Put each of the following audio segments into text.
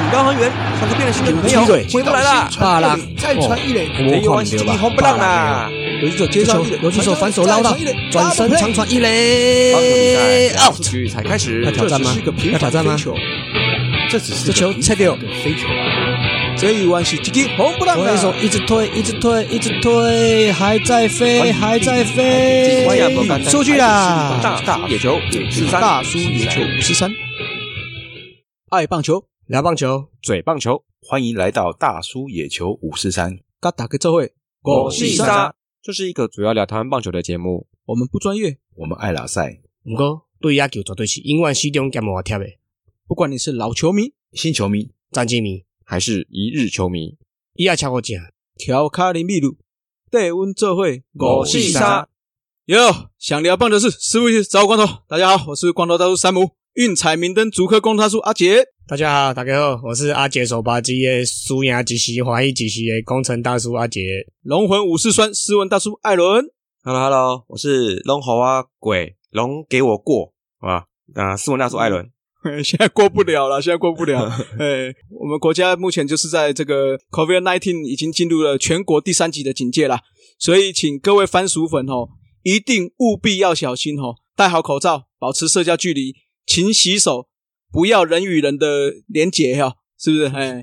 很高很远，上次变了心的女朋友对回不来了。大了再传一垒，这一关是吉红不让啦！游击手接接球球，，游击手反手捞到，转身长传一垒，out。局才开始。要，挑战吗？要挑战吗，这只是这球个菜掉。飞球。这一弯是吉吉红不让挥手，一直推，一直推，一直推，还在飞，还在飞，出去啦！大大野球五四三，大叔野球五十三，爱棒球，聊棒球，嘴棒球，欢迎来到大叔野球五四三。嘎打个这会，我是是沙，这是一个主要聊台湾棒球的节目。我们不专业，我们爱拉赛，不过对野球绝对是永远始终兼无贴的不管你是老球迷、新球迷战绩迷，还是一日球迷，伊也超过正。调卡林秘鲁，带温这会，我是沙。哟，想聊棒的事，师傅去找光头。大家好，我是光头大叔山姆，运彩明灯足科光头大叔阿杰。大家好，大家好，我是阿杰手把机的输赢及时华裔及时的工程大叔阿杰。龙魂武士酸斯文大叔艾伦，Hello Hello，我是龙猴啊鬼龙给我过，好吧？啊，斯文大叔艾伦，现在过不了了，现在过不了。哎，我们国家目前就是在这个 COVID nineteen 已经进入了全国第三级的警戒啦，所以请各位番薯粉哦，一定务必要小心哦，戴好口罩，保持社交距离，勤洗手，不要人与人的连结哈、是不是？哎，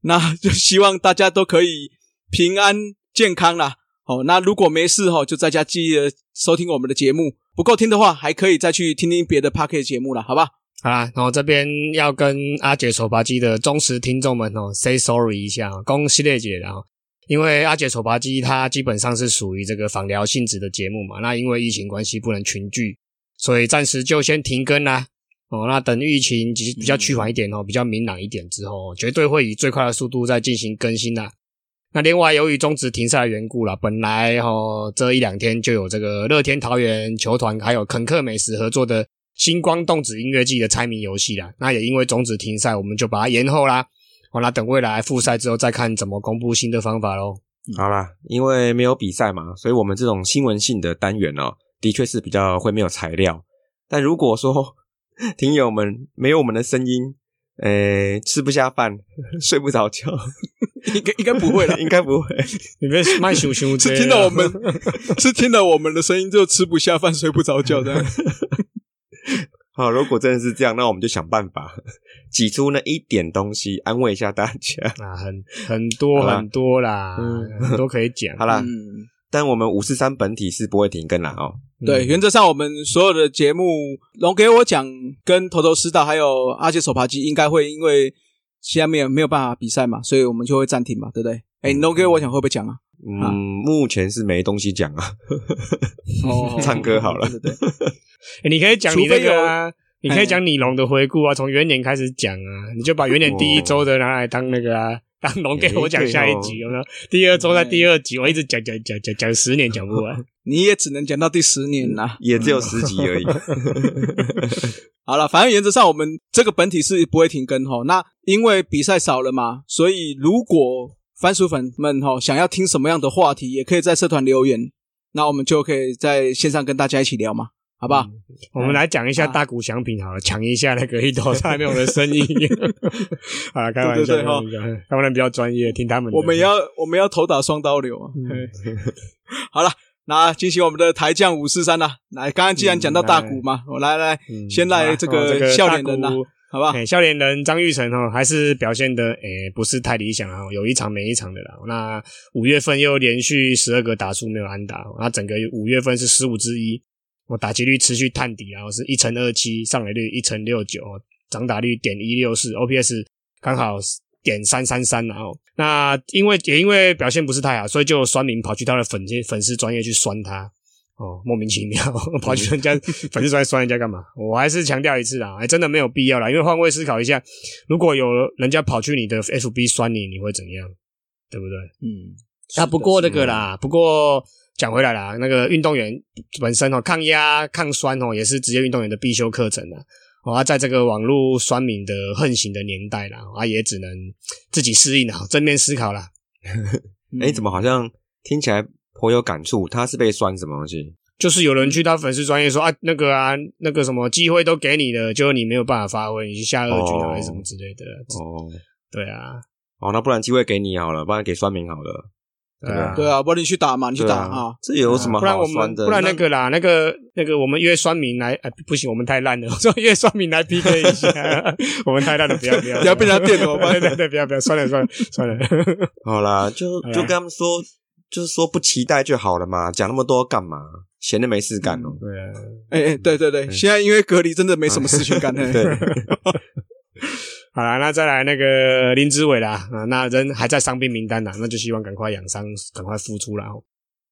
那就希望大家都可以平安健康啦。哦，那如果没事哈、就在家记得收听我们的节目。不够听的话，还可以再去听听别的 p a r k e t 节目了，好吧？好啦，然后这边要跟阿姐手扒鸡的忠实听众们哦，say sorry 一下，恭喜列姐，然后因为阿姐手扒鸡它基本上是属于这个访聊性质的节目嘛，那因为疫情关系不能群聚，所以暂时就先停更啦。哦，那等疫情比比较趋缓一点哦，比较明朗一点之后，绝对会以最快的速度再进行更新啦。那另外，由于中止停赛的缘故啦，本来哦这一两天就有这个乐天桃园球团还有肯克美食合作的星光动子音乐季的猜谜游戏啦。那也因为中止停赛，我们就把它延后啦。好，那等未来复赛之后再看怎么公布新的方法喽。好啦，因为没有比赛嘛，所以我们这种新闻性的单元哦，的确是比较会没有材料。但如果说 听友们没有我们的声音，呃，吃不下饭，睡不着觉，应该应该不会了，应该不会。你们卖熊熊是听到我们是听到我们的声音就吃不下饭、睡不着觉的。好，如果真的是这样，那我们就想办法 挤出那一点东西，安慰一下大家。啊，很很多很多啦，嗯很多可以讲。好啦，嗯，但我们五四三本体是不会停更啦哦。对，原则上我们所有的节目，龙给我讲跟头头师道还有阿杰手扒鸡，应该会因为现在没有没有办法比赛嘛，所以我们就会暂停嘛，对不对？哎，龙给我讲会不会讲啊？嗯，目前是没东西讲啊。哦 唱歌好了对对对，欸 你可以讲你那个啊，你可以讲你龙的回顾啊，从元年开始讲啊，你就把元年第一周的拿来当那个啊，当龙给我讲下一集，有没有？第二周在第二集，我一直讲讲讲讲讲十年讲不完。你也只能讲到第十年啦。也只有十集而已。好了，反正原则上我们这个本体是不会停更哈。那因为比赛少了嘛，所以如果番薯粉们哈想要听什么样的话题，也可以在社团留言，那我们就可以在线上跟大家一起聊嘛，好不好？我们来讲一下大谷翔平好了，抢一下那个一头菜没有的生意。好了，开玩笑，对对对开玩笑，他们人比较专业，听他们的。我们要我们要头打双刀流啊！嗯 好了，那进行我们的台将五四三啦。来，刚刚既然讲到大鼓嘛，我来来，嗯先来这个笑脸人呐好不好？哎，笑脸人张玉成哦，还是表现的诶不是太理想啊，有一场没一场的啦。那五月份又连续十二个打数没有安打，那整个五月份是十五之一，我打击率持续探底，然后是一乘二七，上垒率一乘六九，长打率点一六四，OPS 刚好点三三三，然后那因为也因为表现不是太好，所以就酸民跑去他的粉丝粉丝专业去酸他。哦，莫名其妙 跑去人家粉丝专业酸人家干嘛？我还是强调一次啦，还真的没有必要啦。因为换位思考一下，如果有人家跑去你的 FB 酸你，你会怎样？对不对？嗯，啊，不过那个啦，不过讲回来啦，那个运动员本身哦，抗压、抗酸哦，也是职业运动员的必修课程啦。哦，啊，在这个网络酸民的横行的年代啦，啊，也只能自己适应啊，正面思考啦。嗯哎，怎么好像听起来颇有感触？他是被酸什么东西？就是有人去他粉丝专业说啊，那个啊，那个什么机会都给你了，就你没有办法发挥，你去下二军啊，哦还是什么之类的。哦对啊，哦，那不然机会给你好了，不然给酸民好了。对啊，对啊，不然你去打嘛，你去打啊。，这有什么不然我好酸的？们不然那个啦，那个那个我们约酸民来，哎，不行，我们太烂了，我说约酸民来 PK 一下，我们太烂了，不要不要，不要被人家电怎么办对 对对，不要不要，算了算了算了，好啦，就就跟他们说，就是说不期待就好了嘛，讲那么多干嘛？闲的没事干哦。对啊。哎哎，对对对，现在因为隔离真的没什么事情干。嘿对，好啦，那再来那个林志伟啦，啊，那人还在伤病名单啦，那就希望赶快养伤，赶快复出了。哦。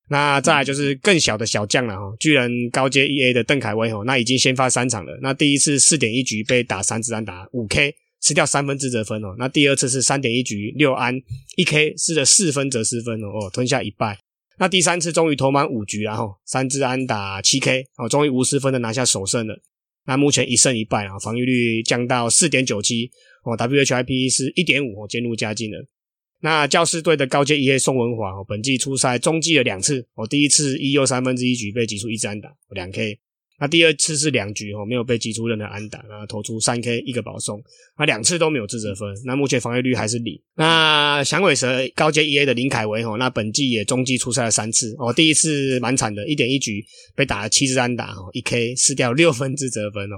那再来就是更小的小将了哈，巨人高阶 E A 的邓凯威哦，那已经先发三场了。那第一次四点一局被打三支安打五 K，吃掉三分自责分哦。那第二次是三点一局六安一 K，失了四分则失分哦，哦，吞下一败。那第三次终于投满五局然后三支安打七 K，哦，终于无失分的拿下首胜了。那目前一胜一败啊，防御率降到四点九七哦，WHIP 是一点五哦，渐入佳境了。那教师队的高阶 EA 宋文华哦，本季初赛中继了两次哦，第一次一又三分之一局被挤出一支安打两 K，那第二次是两局哦，没有被击出任何安打，然后投出三 K 一个保送，那两次都没有自责分，那目前防御率还是零。那响尾蛇高阶 EA 的林凯维哦，那本季也中继出赛了三次哦，第一次蛮惨的，一点一局被打了七支安打哦，一 K 失掉六分自责分哦。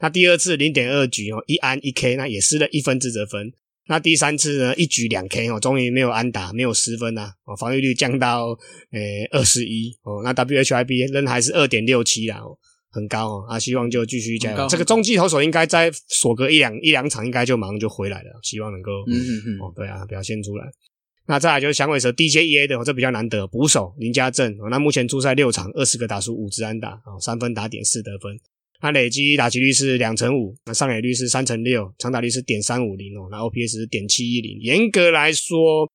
那第二次零点二局哦，一安一 K，那也失了一分自责分。那第三次呢，一局两 K 哦，终于没有安打，没有失分呐、哦，防御率降到呃二十一哦，那 WHIP 仍还是二点六七啦，哦，很高哦，啊，希望就继续加油。这个中继投手应该在锁个一两一两场，应该就马上就回来了，希望能够嗯嗯嗯，哦，对啊，表现出来。那再来就是响尾蛇 DJEA 的、哦，这比较难得，捕手林家正哦，那目前出赛六场，二十个打数五支安打哦，三分打点四得分。那累积打击率是两成五，那上垒率是三成六，长打率是点三五零哦，那 OPS 是点七一零。严格来说，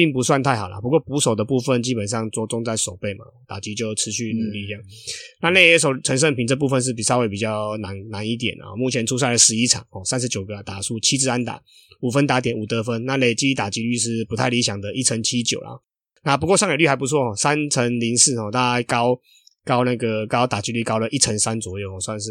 并不算太好啦。不过捕手的部分基本上着重在守备嘛，打击就持续努力这样。那内野手陈胜平这部分是比稍微比较难难一点啊。目前出赛了十一场哦，三十九个打数，七支安打，五分打点，五得分。那累计打击率是不太理想的，一成七九啦。那不过上垒率还不错，三成零四哦，大概高高那个高打击率高了一成三左右，算是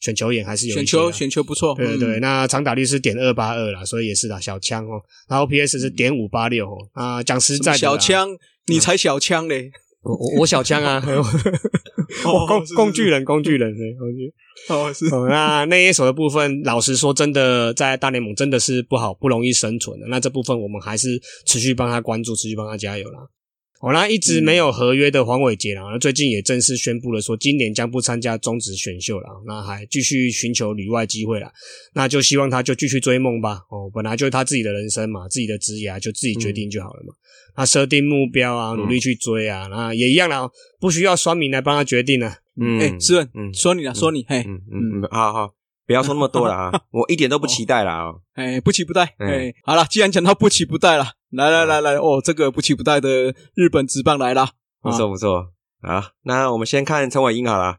选球眼还是有一选球选球不错，对对对，嗯那长打率是点二八二啦，所以也是啦，小枪哦。然后 PS 是点五八六哦。啊，讲实在的，小枪，你才小枪嘞，我我我小枪啊，我 工工具人，工具人，对工具。哦是，哦，那内野手的部分，老实说，真的在大联盟真的是不好，不容易生存的。那这部分我们还是持续帮他关注，持续帮他加油啦。哦，那一直没有合约的黄伟杰啦，那最近也正式宣布了说，今年将不参加中职选秀了，那还继续寻求旅外机会啦。那就希望他就继续追梦吧。哦，本来就是他自己的人生嘛，自己的职业就自己决定就好了嘛。他设定目标啊，努力去追啊，那也一样啦，不需要酸民来帮他决定啊。嗯，哎，诗人嗯，说你了，说你，嘿，嗯嗯嗯，好好，不要说那么多了啊，我一点都不期待啦哦。哎，不期不待，嗯哎，好了，既然讲到不期不待了，来来来来，哦，这个不期不待的日本职棒来啦，不错不错啊。那我们先看陈伟英好了。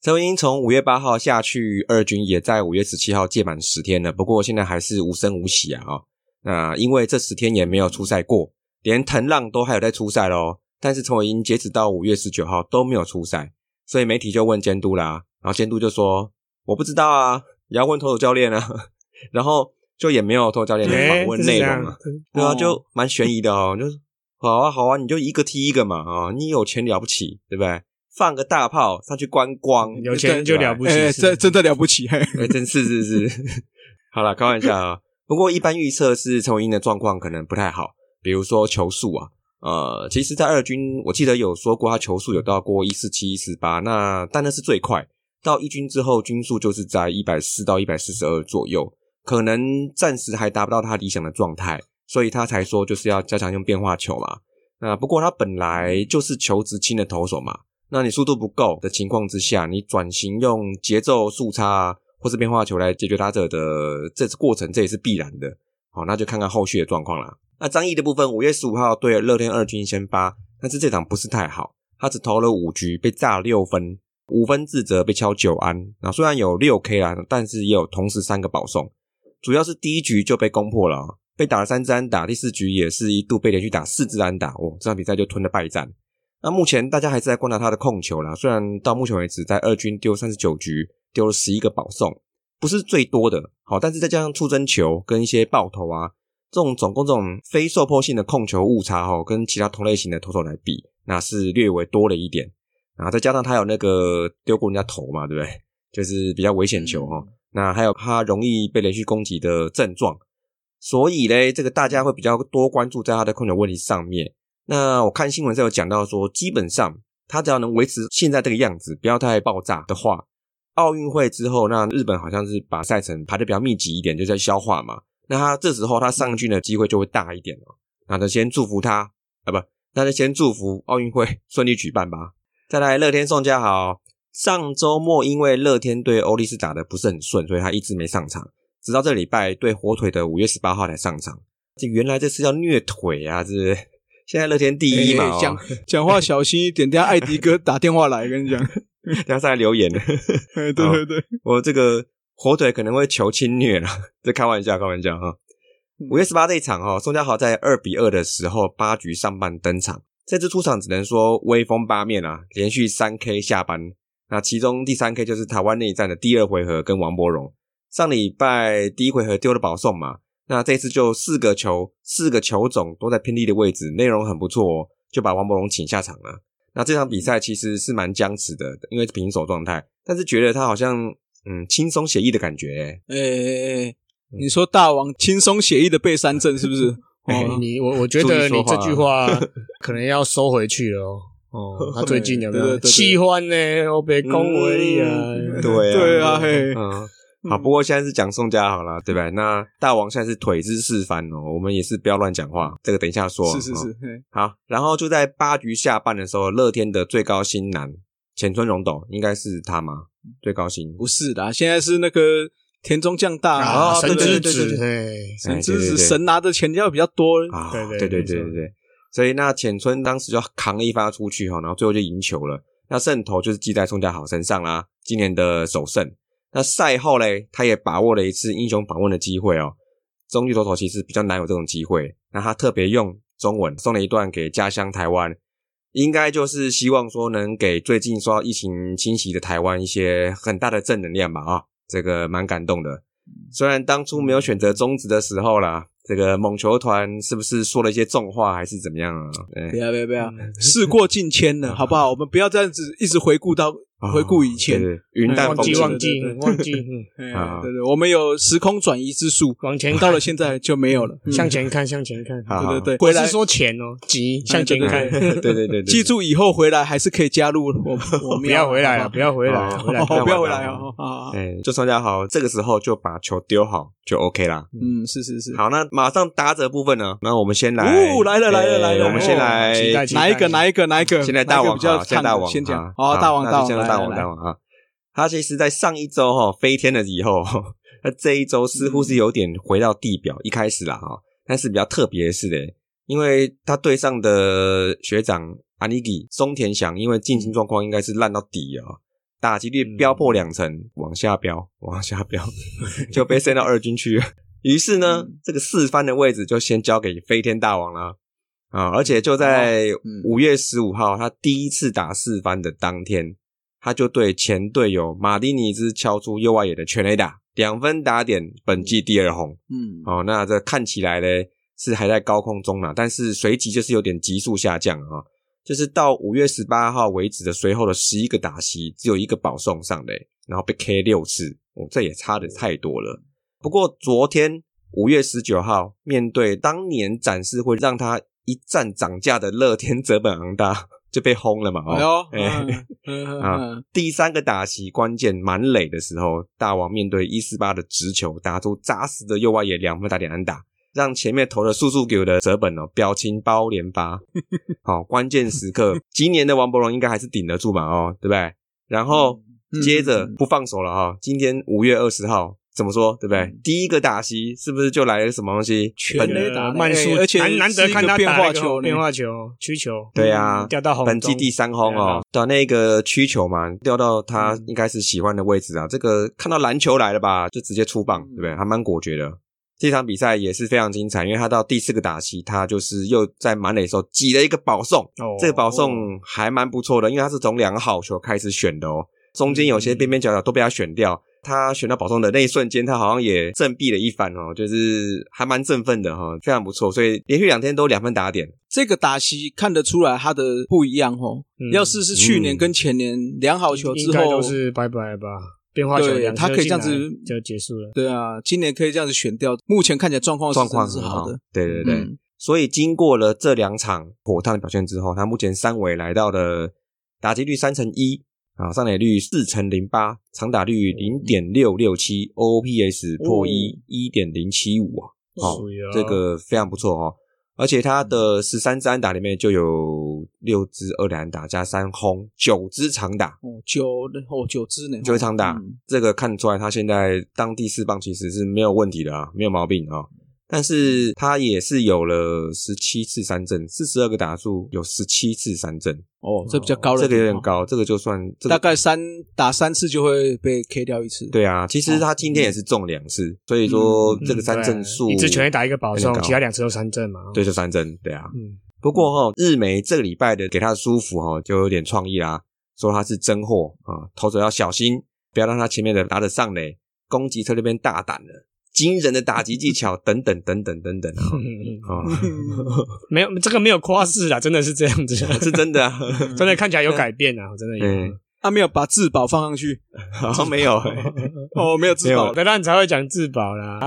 陈伟英从五月八号下去二军，也在五月十七号届满十天了，不过现在还是无声无息啊啊、那因为这十天也没有出赛过，连藤浪都还有在出赛咯。但是陈伟英截止到五月十九号都没有出赛，所以媒体就问监督啦，然后监督就说我不知道啊，也要问投手教练啊，然后就也没有投手教练的哎，访问内容啊。对啊，哦就蛮悬疑的哦，就是好啊好啊，你就一个踢一个嘛啊，你有钱了不起，对不对？放个大炮上去观光，有钱就了不起，哎，是这真的了不起，真是是是。好了，开玩笑啊。不过一般预测是陈伟英的状况可能不太好，比如说球速啊，呃，其实，在二军我记得有说过他球速有到过一四七、一四八，那但那是最快。到一军之后，均速就是在一百四到一百四十二左右，可能暂时还达不到他理想的状态，所以他才说就是要加强用变化球嘛。那不过他本来就是球质轻的投手嘛，那你速度不够的情况之下，你转型用节奏速差啊，或是变化球来解决打者的这次过程，这也是必然的。好，那就看看后续的状况啦。那张毅的部分，五月十五号对乐天二军先发，但是这场不是太好，他只投了五局，被炸六分，五分自责，被敲九安。那虽然有六 K 啦，但是也有同时三个保送，主要是第一局就被攻破了，被打了三支安打，第四局也是一度被连续打四支安打，哦，这场比赛就吞了败战。那目前大家还是在观察他的控球啦，虽然到目前为止在二军丢三十九局，丢了十一个保送，不是最多的，好，但是再加上触针球跟一些爆头啊，这种总共这种非受迫性的控球误差哈，跟其他同类型的投手来比，那是略微多了一点。然后再加上他有那个丢过人家头嘛，对不对？就是比较危险球哈。那还有他容易被连续攻击的症状，所以嘞，这个大家会比较多关注在他的控球问题上面。那我看新闻是有讲到说，基本上他只要能维持现在这个样子，不要太爆炸的话，奥运会之后，那日本好像是把赛程排的比较密集一点，就在消化嘛。那他这时候他上去的机会就会大一点哦。那就先祝福他啊，不，那就先祝福奥运会顺利举办吧。再来，乐天宋家豪，上周末因为乐天对欧力士打的不是很顺，所以他一直没上场，直到这礼拜对火腿的五月十八号才上场。这原来这是要虐腿啊！这是现在乐天第一嘛？讲讲话小心一点，等下艾迪哥打电话来跟你讲，等下再来留言。对对对，我这个火腿可能会求侵虐了，这开玩笑，开玩笑哈。五月十八这一场哈，宋家豪在二比二的时候八局上半登场。这次出场只能说威风八面啊，连续三 K 下班。那其中第三 K 就是台湾内战的第二回合，跟王柏荣上礼拜第一回合丢了保送嘛。那这次就四个球，四个球种都在偏低的位置，内容很不错哦，就把王柏荣请下场了。那这场比赛其实是蛮僵持的，因为平手状态，但是觉得他好像嗯轻松写意的感觉。诶，你说大王轻松写意的背三阵是不是？哦，你我我觉得你这句话可能要收回去了哦。哦，他最近有没有喜欢呢？我被恭维啊，对 对啊，嘿，嗯，好，不过现在是讲宋家好了，对吧？那大王现在是腿之四番哦，我们也是不要乱讲话，这个等一下说。是是是，好，然后就在八局下半的时候，乐天的最高新男浅村荣斗应该是他吗？最高新。不是的，现在是那个。田中将大啊，神之子，神之子，神拿的钱要比较多。啊，对对对对对对，所以那浅村当时就扛了一发出去哈，然后最后就赢球了。那胜投就是记在宋家豪身上啦，今年的首胜。那赛后嘞，他也把握了一次英雄访问的机会哦。中距投手其实比较难有这种机会，那他特别用中文送了一段给家乡台湾，应该就是希望说能给最近受到疫情侵袭的台湾一些很大的正能量吧啊。这个蛮感动的，虽然当初没有选择中职的时候啦，这个猛球团是不是说了一些重话，还是怎么样啊？不要不要不要，事过境迁了，好不好？我们不要这样子一直回顾到。回顾以前，云淡忘记忘记忘记，啊，对对，我们有时空转移之术，往前到了现在就没有了，向前看，向前看，对对对，回来说钱哦，急向前看，对对对，记住以后回来还是可以加入我，我 不要回来了，不要回来，回来不要回来哦，啊，哎，就参加好，这个时候就把球丢好就 OK 啦，嗯，是是是，好，那马上打者部分呢，那我们先来，哦，来了来了来了，我们先来哪一个哪一个哪一个，现在大王比较看大王先讲，好，大王大王大王大王啊。他其实，在上一周哈飞天了以后，那这一周似乎是有点回到地表。一开始啦哈，但是比较特别的是嘞，因为他对上的学长阿尼基松田翔，因为进行状况应该是烂到底啊，打击率飙破两成，往下飙，往下飙，就被塞到二军去了。于是呢，这个四番的位置就先交给飞天大王了啊！而且就在五月十五号，他第一次打四番的当天。他就对前队友马丁尼兹敲出右外野的全垒打，两分打点，本季第二红。嗯，哦，那这看起来呢是还在高空中呢，但是随即就是有点急速下降啊，就是到五月十八号为止的随后的十一个打席，只有一个保送上垒，然后被 K 六次，哦，这也差的太多了。不过昨天五月十九号，面对当年展示会让他一战涨价的乐天泽本昂大。就被轰了嘛？哦，啊，第三个打席关键满垒的时候，大王面对一四八的直球，打出扎实的右外野两分打点安打，让前面投了速速给我的泽本哦，表情包连发。好，关键时刻，今年的王伯荣应该还是顶得住嘛？哦，对不对？然后接着不放手了哈，今天五月二十号。怎么说，对不对？第一个打席是不是就来了什么东西？全垒打慢速，而且难得看他变化球，变化球，曲球。对啊，掉到红。本季第三轰哦，打那个曲球嘛，掉到他应该是喜欢的位置啊。这个看到篮球来了吧，就直接出棒，对不对？还蛮果决的。这场比赛也是非常精彩，因为他到第四个打席，他就是又在满垒的时候挤了一个保送，哦这个保送还蛮不错的，因为他是从两个好球开始选的哦，中间有些边边角角都被他选掉。他选到保送的那一瞬间，他好像也振臂了一番哦，就是还蛮振奋的哈、哦，非常不错。所以连续两天都两分打点，这个打席看得出来他的不一样哦。嗯要是是去年跟前年量好球之后应该都，是拜拜吧，变化球对两颗他可以这样子就结束了。对啊，今年可以这样子选掉，目前看起来状况状况是好的。对对对，嗯所以经过了这两场火烫的表现之后，他目前三围来到了打击率三成一啊，上垒率四乘零八，长打率零点六六七，OPS 破一一点零七五啊，好、哦这个非常不错哦。而且他的十三支安打里面就有六支二垒安打加三轰，九支长打，哦，九哦九支呢，九支长打，嗯这个看出来他现在当第四棒其实是没有问题的啊，没有毛病啊。但是他也是有了十七次三振，四十二个打数有十七次三振，哦，这比较高了，这个有点，高，这个就算这个大概三打三次就会被 K 掉一次。对啊。其实他今天也是中两次，所以说嗯这个三振数对一支全垒打一个保送，其他两次都三振嘛。对，就三振，对啊。嗯，不过哈、日媒这个礼拜的给他的舒服哈、就有点创意啦，说他是真货啊，投手要小心，不要让他前面的打者上垒，攻击侧那边大胆了，惊人的打击技巧等等等等等等啊。啊，没有这个没有夸饰啦，真的是这样子，是真的啊，真的看起来有改变啊，真的有。嗯，他没有把质保放上去，好像没有、欸。哦，没有质保那你才会讲自保啦。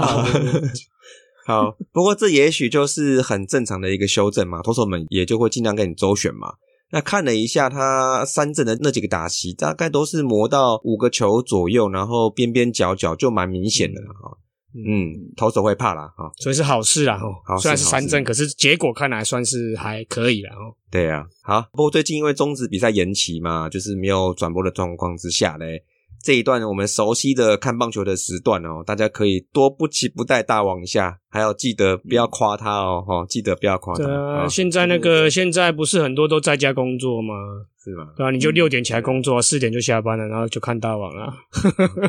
好，不过这也许就是很正常的一个修正嘛，投手们也就会尽量跟你周旋嘛。那看了一下他三振的那几个打席，大概都是磨到五个球左右，然后边边角角就蛮明显的了哈。嗯，投手会怕啦哈。所以是好事啦哈哦。虽然是三振，可是结果看来算是还可以啦哦。对啊，好。不过最近因为中止比赛延期嘛，就是没有转播的状况之下嘞，这一段我们熟悉的看棒球的时段哦，大家可以多不期不待大王一下，还要记得不要夸他哦，哈，记得不要夸他对啊，啊，现在那个现在不是很多都在家工作吗？是吗？对啊，你就六点起来工作，四点就下班了，然后就看大王了。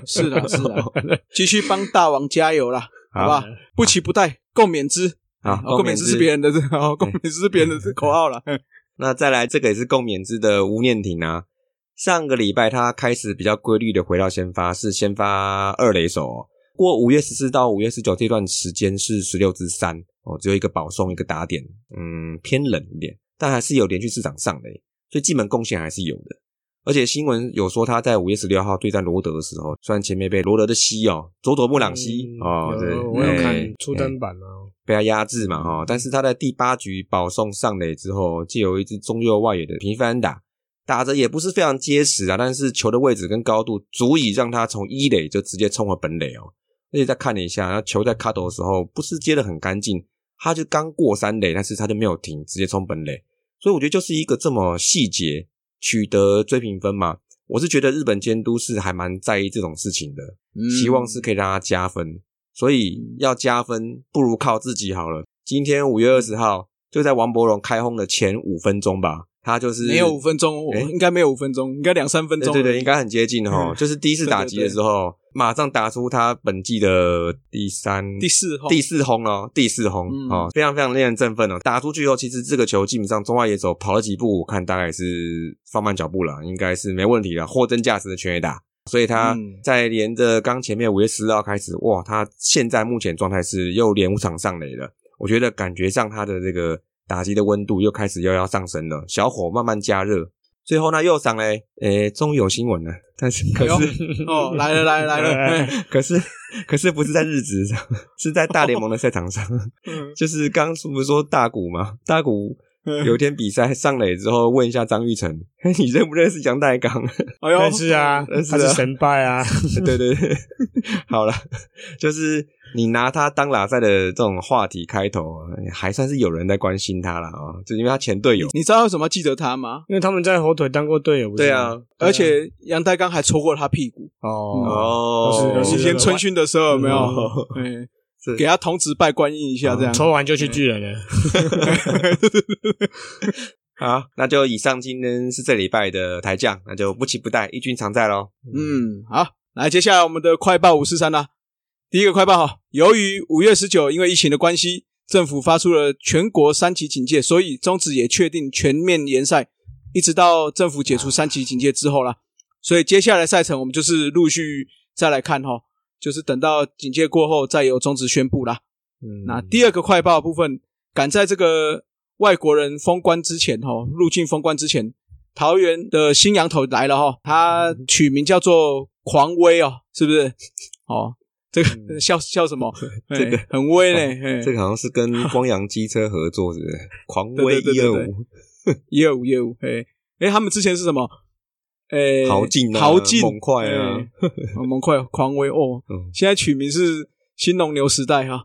是的，是的，继续帮大王加油啦，好吧？不期不待，共勉之。好，哦共勉之是别人的，哦，共勉之是别人的 口号了。那再来，这个也是共勉之的吴念婷啊。上个礼拜他开始比较规律的回到先发，是先发二垒手、哦。过五月十四到五月十九这段时间是十六支三哦，只有一个保送，一个打点，嗯，偏冷一点，但还是有连续市场上垒，所以基本贡献还是有的。而且新闻有说他在五月十六号对战罗德的时候，虽然前面被罗德的西哦，佐佐布朗西、嗯哦，对，我有哎看出登版嘛。被他压制嘛哈，但是他在第八局保送上垒之后，借由一支中右外野的平分打，打着也不是非常结实啊，但是球的位置跟高度足以让他从一垒就直接冲回本垒哦。而且再看了一下，那球在卡头的时候不是接的很干净，他就刚过三垒，但是他就没有停，直接冲本垒。所以我觉得就是一个这么细节取得追平分嘛，我是觉得日本监督是还蛮在意这种事情的。希望是可以让他加分，所以要加分不如靠自己好了。今天五月二十号，就在王伯荣开轰的前五分钟吧，他就是没有五分钟，我应该没有五分钟，应该两三分钟。对对对，应该很接近哈、嗯就是第一次打击的时候，马上打出他本季的第三、第四轰第四轰哦，第四轰、嗯哦，非常非常令人振奋哦。打出去以后，其实这个球基本上中外野手跑了几步，我看大概是放慢脚步了，应该是没问题了，货真价实的全垒打。所以他嗯在连着刚前面五月十号开始，哇，他现在目前状态是又连五场上垒了。我觉得感觉上他的这个打击的温度又开始又要上升了，小火慢慢加热。最后呢，右上嘞，诶，终于有新闻了，但是可是、哦，来了来了来了，哎 可是可是不是在日职上，是在大联盟的赛场上。嗯 就是刚刚不是说大谷嘛？大谷有一天比赛上垒之后，问一下张玉成，你认不认识杨代刚？哎呦，但是啊，但是啊。他是神拜啊，对 对对，好了，就是你拿他当拉赛的这种话题开头，还算是有人在关心他了啊、就因为他前队友。你知道为什么记得他吗？因为他们在火腿当过队友，对啊，而且杨代刚还抽过他屁股，哦，哦。以前春训的时候有没有？哦？嗯是给他童子拜观音一下，这样。抽完就去巨人了。好，那就以上今天是这礼拜的台将，那就不期不待，一军常在喽。嗯，好，来，接下来我们的快报五四三啦。第一个快报哈，由于五月十九因为疫情的关系，政府发出了全国三级警戒，所以中止也确定全面延赛，一直到政府解除三级警戒之后啦。所以接下来赛程我们就是陆续再来看哈，就是等到警戒过后再由中职宣布啦。嗯那第二个快报的部分，赶在这个外国人封关之前哈，入境封关之前，桃园的新羊头来了哈，它取名叫做狂威哦，是不是？哦，这个 笑笑什么？这个哎很威呢，嘿这个好像是跟光阳机车合作，是不是？狂 威一二五一二五，业务业务，哎哎，他们之前是什么？哎，豪进啊豪进，猛快啊猛快，狂威哦，嗯现在取名是新农牛时代哈。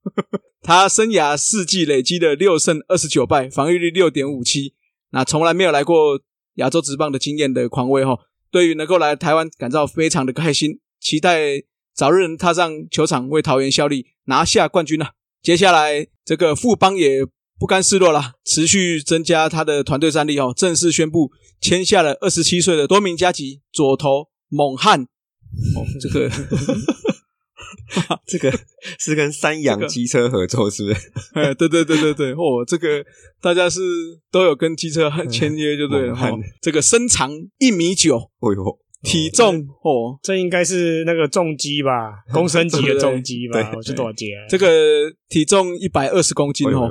他生涯四季累积的六胜二十九败，防御率六点五七，那从来没有来过亚洲职棒的经验的狂威哈，对于能够来台湾感到非常的开心，期待早日能踏上球场为桃园效力，拿下冠军啊！接下来这个富邦也不甘示弱啦，持续增加他的团队战力哦，正式宣布签下了二十七岁的多名加吉左投猛汉。哦，这个 这个是跟三洋机车合作，是不是？哎，对对对对对，哦，这个大家是都有跟机车签约就对了猛哈、汉这个身长一米九，哎呦，体重哦，这应该是那个重机吧，公升级的重机吧？对我是多少节啊？这个体重一百二十公斤哦，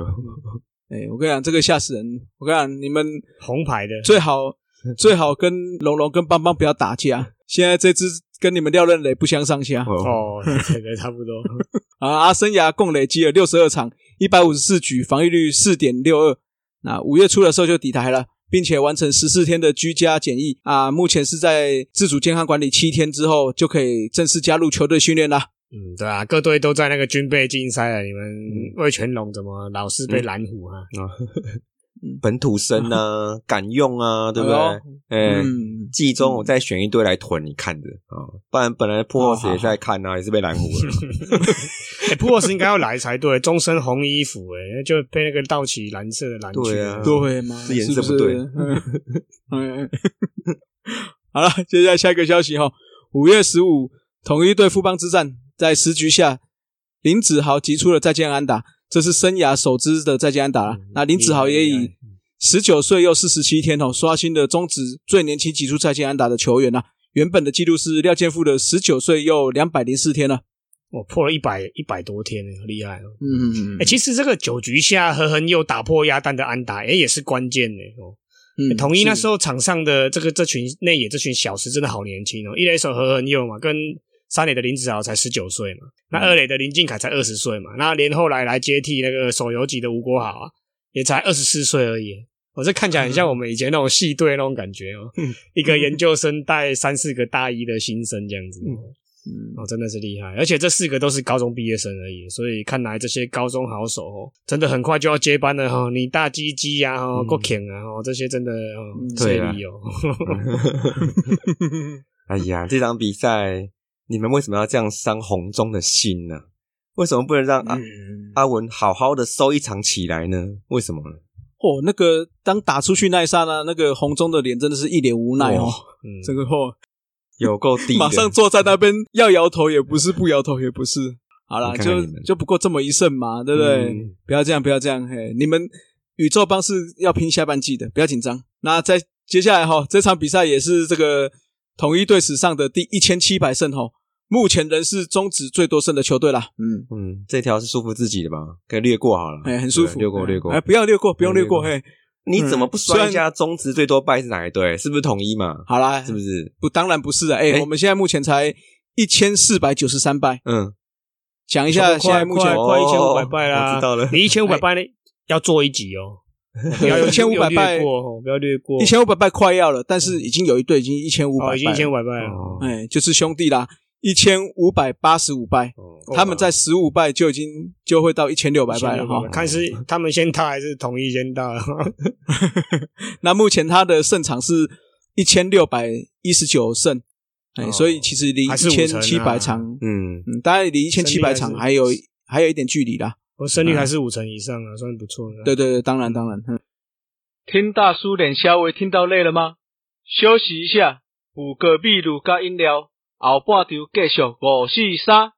哎，我跟你讲，这个吓死人！我跟你讲，你们红牌的，最好最好跟龙龙跟邦邦不要打架，现在这只跟你们廖任磊不相上下哦，哦，这个差不多。啊！阿生涯共累积了六十二场，一百五十四局，防御率四点六二。那五月初的时候就抵台了，并且完成十四天的居家检疫啊。目前是在自主健康管理七天之后，就可以正式加入球队训练啦。嗯，对啊，各队都在那个军备竞赛了，你们魏全龙怎么老是被蓝虎啊？本土生啊，敢用啊，对不对？嗯，季中我再选一堆来囤，你看着啊，不然本来破 s 也在看啊，也是被蓝虎了。哎，普沃斯应该要来才对，终身红衣服，哎，就被那个道奇蓝色的蓝区。对啊。对吗？是颜色不对。嗯嗯，好了，接下来下一个消息哈，五月十五，统一对富邦之战，在十局下，林子豪击出了再见安打，这是生涯首支的再见安打了。那林子豪也以十九岁又四十七天哦，刷新了中职最年轻击出再见安打的球员啊。原本的记录是廖健富的十九岁又两百零四天了。我破了一百一百多天了，厉害哦！嗯哎、其实这个九局下何恒又打破鸭蛋的安打，哎、也是关键的哦。嗯统一那时候候场上的这个这群内野这群小时真的好年轻哦，一垒手何恒佑嘛，跟三垒的林子豪才十九岁嘛，那二垒的林敬凯才二十岁嘛，那连后来来接替那个手游级的吴国豪啊，也才二十四岁而已。我、这看起来很像我们以前那种系队那种感觉哦，一个研究生带三四个大一的新生这样子。嗯。哦，真的是厉害，而且这四个都是高中毕业生而已，所以看来这些高中好手哦，真的很快就要接班了哈、你大鸡鸡呀，哈，国强啊，哦，这些真的哦，对啊。哦。哎呀，这场比赛你们为什么要这样伤红中的心呢？为什么不能让阿、嗯阿文好好的收一场起来呢？为什么呢？哦，那个当打出去那一刹那，那个红中的脸真的是一脸无奈哦，嗯，这个哦，有够低的，马上坐在那边要摇头也不是，不摇头也不是。好啦，就就不过这么一胜嘛，对不对？嗯不要这样，不要这样，嘿，你们宇宙帮是要拼下半季的，不要紧张。那在接下来哈，这场比赛也是这个统一队史上的第一千七百胜哈，目前仍是中职最多胜的球队啦。嗯，嗯，这条是舒服自己的吧？可以略过好了，哎，很舒服，略过略过。哎，不要略过，不用略过，不用嘿，你怎么不嗯虽然算一下中职最多败是哪一队？是不是统一嘛？好啦，是不是？不，当然不是啊，哎，哎我们现在目前才一千四百九十三败，嗯，讲一下现在目前快快一千五百哦败啦，我知道了你一千五百败呢，要做一集哦，不 要有一千五百败不要略过，一千五百败快要了，但是已经有一队已经一千五百，哦，已经一千五百败了，哦哎，就是兄弟啦，一千五百八十五败，哦他们在十五败就已经就会到一千六百败了哈。看是他们先到还是统一先到？那目前他的胜场是一千六百一十九胜，哎，哦所以其实离一千七百场，嗯，嗯，当然离一千七百场还有还有一点距离啦。我胜率还是五成以上啊，算不错的。对对对，当然当然，嗯听大叔脸稍微听到累了吗？休息一下，五个秘鲁加饮料，后半场继续五四三。